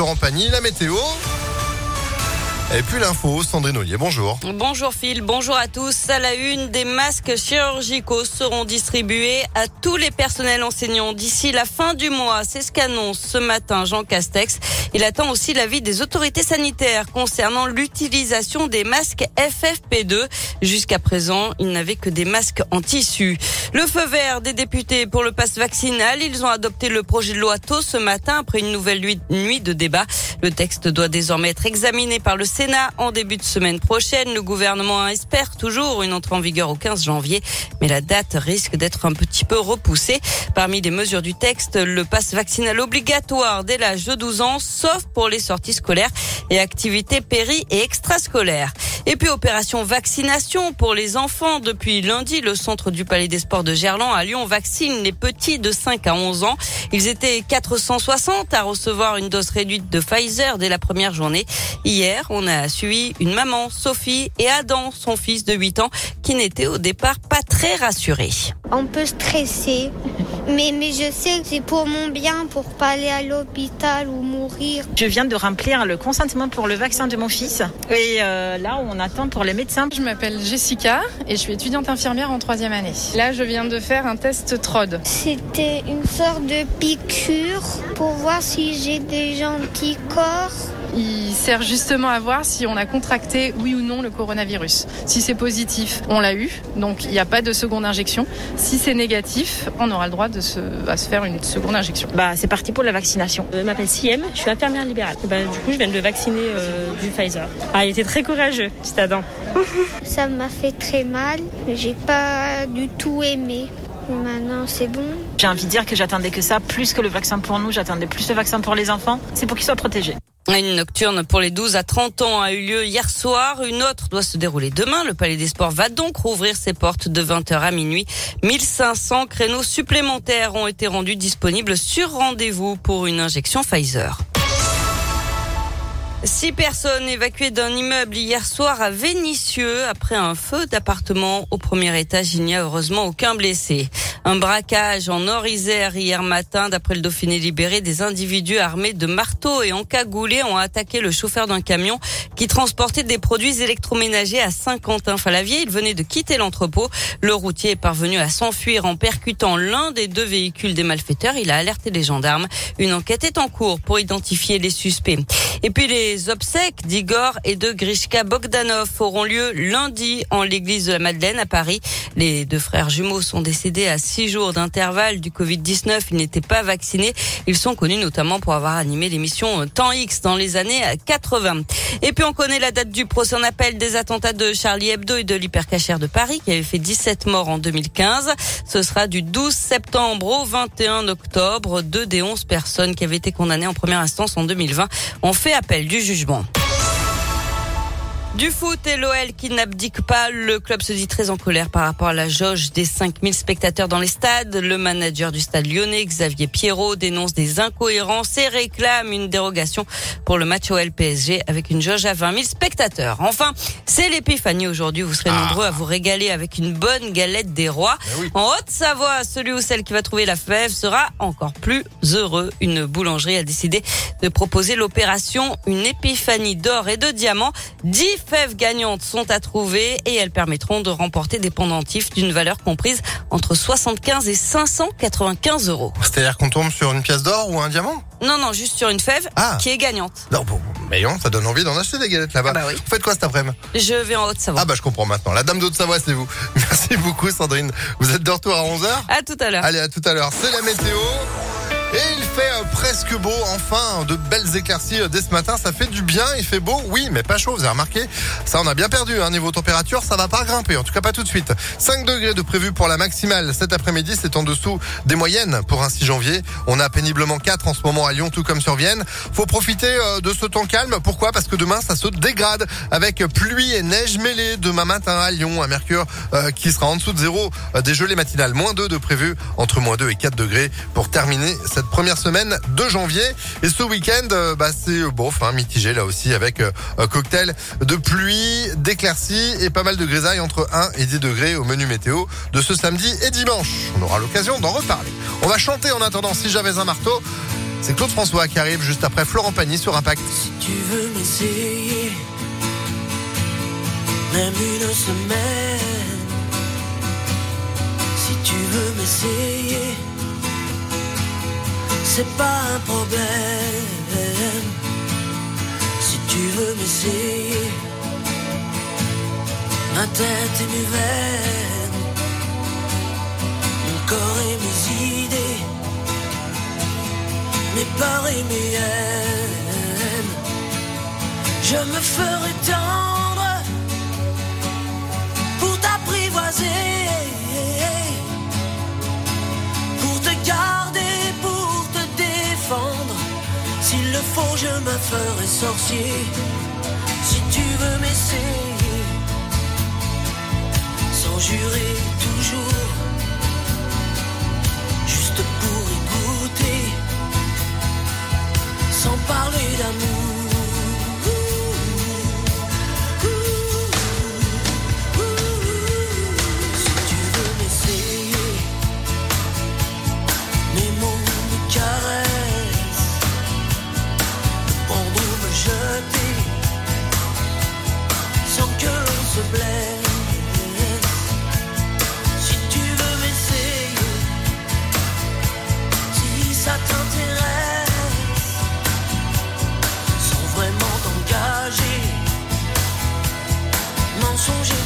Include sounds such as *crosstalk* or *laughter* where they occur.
Laurent Pagny, la météo. Et puis l'info, Sandrine Ollier, bonjour. Bonjour Phil, bonjour à tous. À la une, des masques chirurgicaux seront distribués à tous les personnels enseignants d'ici la fin du mois. C'est ce qu'annonce ce matin Jean Castex. Il attend aussi l'avis des autorités sanitaires concernant l'utilisation des masques FFP2. Jusqu'à présent, il n'avait que des masques en tissu. Le feu vert des députés pour le passe vaccinal. Ils ont adopté le projet de loi tôt ce matin après une nouvelle nuit de débat. Le texte doit désormais être examiné par le en début de semaine prochaine. Le gouvernement espère toujours une entrée en vigueur au 15 janvier, mais la date risque d'être un petit peu repoussée. Parmi les mesures du texte, le passe vaccinal obligatoire dès l'âge de 12 ans, sauf pour les sorties scolaires et activités péri et extrascolaires. Et puis opération vaccination pour les enfants. Depuis lundi, le centre du Palais des Sports de Gerland à Lyon vaccine les petits de 5 à 11 ans. Ils étaient 460 à recevoir une dose réduite de Pfizer dès la première journée. Hier, on a suivi une maman, Sophie, et Adam, son fils de 8 ans, qui n'étaient au départ pas très rassurés. On peut stresser, mais, mais je sais que c'est pour mon bien, pour pas aller à l'hôpital ou mourir. Je viens de remplir le consentement pour le vaccin de mon fils. Et euh, là, on attend pour les médecins. Je m'appelle Jessica et je suis étudiante infirmière en troisième année. Là, je viens de faire un test TROD. C'était une sorte de piqûre pour voir si j'ai des anticorps. Il sert justement à voir si on a contracté, oui ou non, le coronavirus. Si c'est positif, on l'a eu, donc il n'y a pas de seconde injection. Si c'est négatif, on aura le droit de se, à se faire une seconde injection. Bah, c'est parti pour la vaccination. Je m'appelle Siem, je suis infirmière libérale. Bah, du coup, je viens de le vacciner euh, du Pfizer. Ah, il était très courageux, petit Adam. *laughs* Ça m'a fait très mal, j'ai pas du tout aimé. Maintenant, c'est bon. J'ai envie de dire que j'attendais que ça, plus que le vaccin pour nous, j'attendais plus le vaccin pour les enfants. C'est pour qu'ils soient protégés. Une nocturne pour les 12 à 30 ans a eu lieu hier soir. Une autre doit se dérouler demain. Le Palais des Sports va donc rouvrir ses portes de 20h à minuit. 1500 créneaux supplémentaires ont été rendus disponibles sur rendez-vous pour une injection Pfizer. Six personnes évacuées d'un immeuble hier soir à Vénissieux après un feu d'appartement au premier étage. Il n'y a heureusement aucun blessé. Un braquage en Nord-Isère hier matin. D'après le Dauphiné libéré, des individus armés de marteaux et encagoulés ont attaqué le chauffeur d'un camion qui transportait des produits électroménagers à Saint-Quentin-Falavier. Il venait de quitter l'entrepôt. Le routier est parvenu à s'enfuir en percutant l'un des deux véhicules des malfaiteurs. Il a alerté les gendarmes. Une enquête est en cours pour identifier les suspects. Et puis les obsèques d'Igor et de Grishka Bogdanov auront lieu lundi en l'église de la Madeleine à Paris. Les deux frères jumeaux sont décédés à six jours d'intervalle du Covid-19. Ils n'étaient pas vaccinés. Ils sont connus notamment pour avoir animé l'émission Temps X dans les années 80. Et puis on connaît la date du procès en appel des attentats de Charlie Hebdo et de l'hypercachère de Paris qui avait fait 17 morts en 2015. Ce sera du 12 septembre au 21 octobre. Deux des 11 personnes qui avaient été condamnées en première instance en 2020 ont fait appel du jugement. Du foot et l'OL qui n'abdique pas. Le club se dit très en colère par rapport à la jauge des 5000 spectateurs dans les stades. Le manager du stade lyonnais, Xavier Pierrot, dénonce des incohérences et réclame une dérogation pour le match OL-PSG avec une jauge à 20 000 spectateurs. Enfin, c'est l'épiphanie aujourd'hui. Vous serez nombreux à vous régaler avec une bonne galette des rois. En Haute-Savoie, celui ou celle qui va trouver la fève sera encore plus heureux. Une boulangerie a décidé de proposer l'opération Une épiphanie d'or et de diamants. 10 fèves gagnantes sont à trouver et elles permettront de remporter des pendentifs d'une valeur comprise entre 75 et 595 euros. C'est-à-dire qu'on tombe sur une pièce d'or ou un diamant? Non, non, juste sur une fève Ah. qui est gagnante. Non, bon, mais non, ça donne envie d'en acheter des galettes là-bas. Ah bah oui. Vous faites quoi cet après-midi? Je vais en Haute-Savoie. Ah bah je comprends maintenant. La dame d'Haute-Savoie, c'est vous. *laughs* Merci beaucoup Sandrine. Vous êtes de retour à 11h À tout à l'heure. Allez, à tout à l'heure. C'est la météo. Et il fait euh, presque beau, enfin, de belles éclaircies euh, dès ce matin. Ça fait du bien, il fait beau, oui, mais pas chaud, vous avez remarqué? Ça, on a bien perdu, hein, niveau température, ça va pas grimper, en tout cas pas tout de suite. 5 degrés de prévu pour la maximale cet après-midi, c'est en dessous des moyennes pour un 6 janvier. On a péniblement 4 en ce moment à Lyon, tout comme sur Vienne. Faut profiter euh, de ce temps calme. Pourquoi? Parce que demain, ça se dégrade avec pluie et neige mêlée demain matin à Lyon, un mercure qui sera en dessous de zéro des gelées matinales. Moins 2 de prévu, entre moins 2 et 4 degrés pour terminer cette première semaine de janvier. Et ce week-end, euh, bah, c'est euh, bof, hein, mitigé là aussi avec euh, un cocktail de pluie, d'éclaircies et pas mal de grisailles entre 1 et 10 degrés au menu météo de ce samedi et dimanche. On aura l'occasion d'en reparler. On va chanter en attendant si j'avais un marteau. C'est Claude François qui arrive juste après Florent Pagny sur Impact. Si tu veux m'essayer, même une semaine. Si tu veux m'essayer, c'est pas un problème. Si tu veux m'essayer, ma tête et mes veines, mon corps et mes idées, mes peurs et mes haines. Je me ferai tendre le je me ferai sorcier. Si tu veux m'essayer, sans jurer toujours, juste pour y goûter, sans parler d'amour. songer